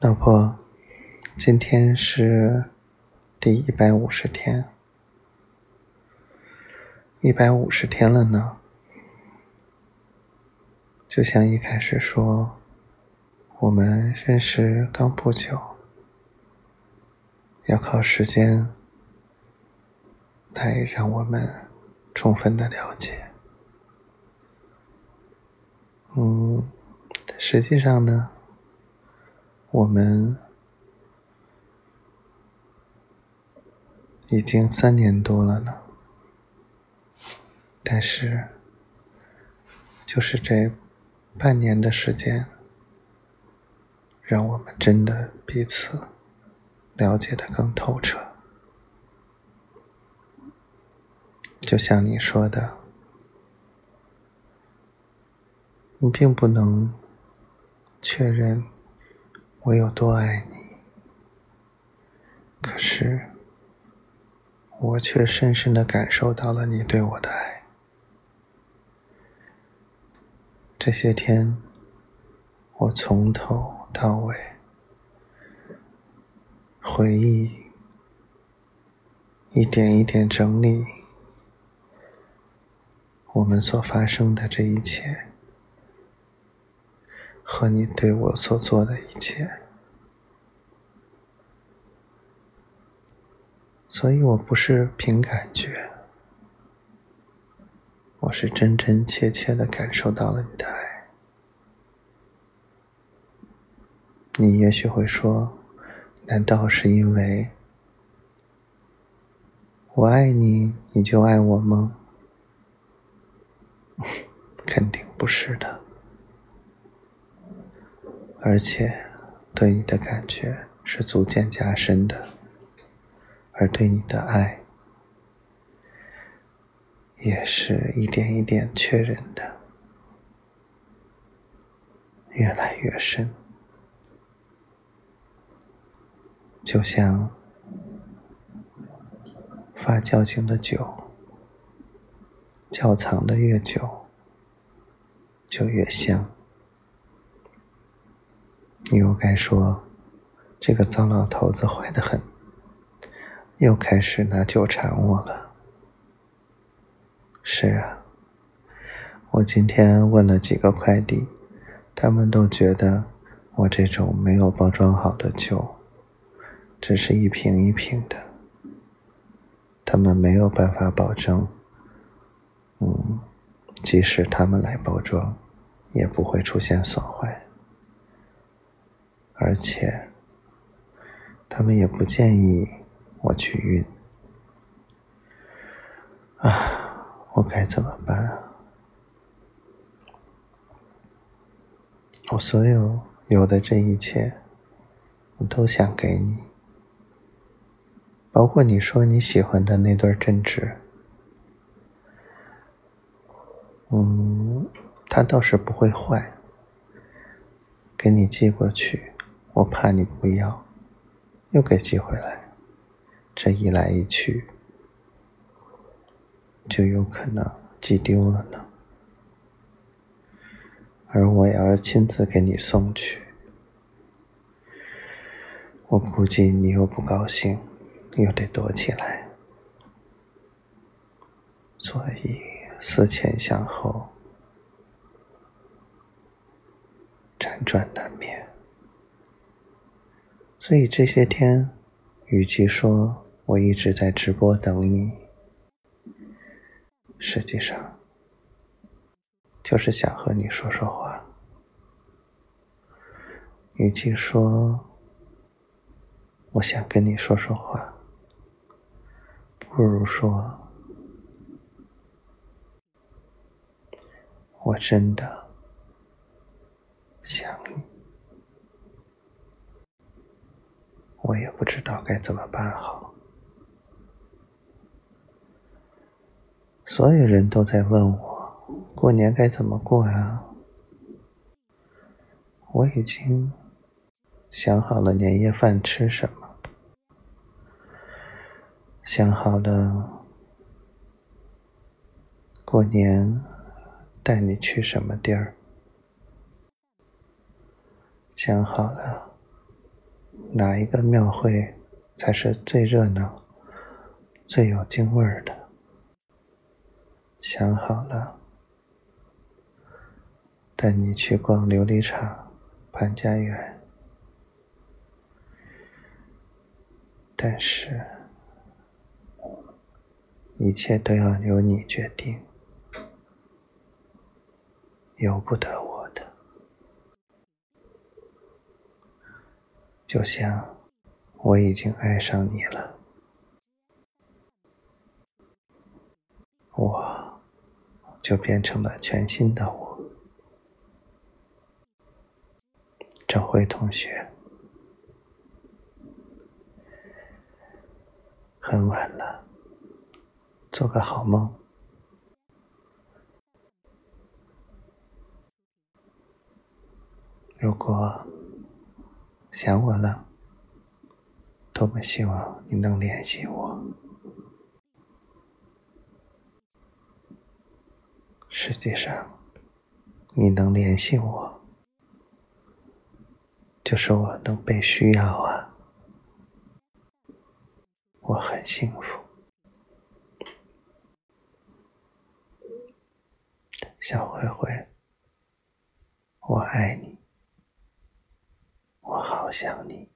老婆，今天是第一百五十天，一百五十天了呢。就像一开始说，我们认识刚不久，要靠时间来让我们充分的了解。嗯，实际上呢。我们已经三年多了呢，但是就是这半年的时间，让我们真的彼此了解的更透彻。就像你说的，你并不能确认。我有多爱你，可是我却深深的感受到了你对我的爱。这些天，我从头到尾回忆，一点一点整理我们所发生的这一切。和你对我所做的一切，所以我不是凭感觉，我是真真切切的感受到了你的爱。你也许会说，难道是因为我爱你，你就爱我吗？肯定不是的。而且，对你的感觉是逐渐加深的，而对你的爱也是一点一点确认的，越来越深，就像发酵型的酒，窖藏的越久，就越香。你又该说，这个糟老头子坏得很，又开始拿酒馋我了。是啊，我今天问了几个快递，他们都觉得我这种没有包装好的酒，只是一瓶一瓶的，他们没有办法保证，嗯，即使他们来包装，也不会出现损坏。而且，他们也不建议我去运啊！我该怎么办啊？我所有有的这一切，我都想给你，包括你说你喜欢的那对针织。嗯，它倒是不会坏，给你寄过去。我怕你不要，又给寄回来，这一来一去，就有可能寄丢了呢。而我要是亲自给你送去，我估计你又不高兴，又得躲起来，所以思前想后，辗转难眠。所以这些天，与其说我一直在直播等你，实际上就是想和你说说话。与其说我想跟你说说话，不如说我真的想你。我也不知道该怎么办好。所有人都在问我过年该怎么过啊？我已经想好了年夜饭吃什么，想好了过年带你去什么地儿，想好了。哪一个庙会才是最热闹、最有京味儿的？想好了，带你去逛琉璃厂、潘家园。但是，一切都要由你决定，由不得我的。就像我已经爱上你了，我就变成了全新的我。赵辉同学。很晚了，做个好梦。如果想我了，多么希望你能联系我。实际上，你能联系我，就是我能被需要啊。我很幸福，小灰灰，我爱你，我好想你。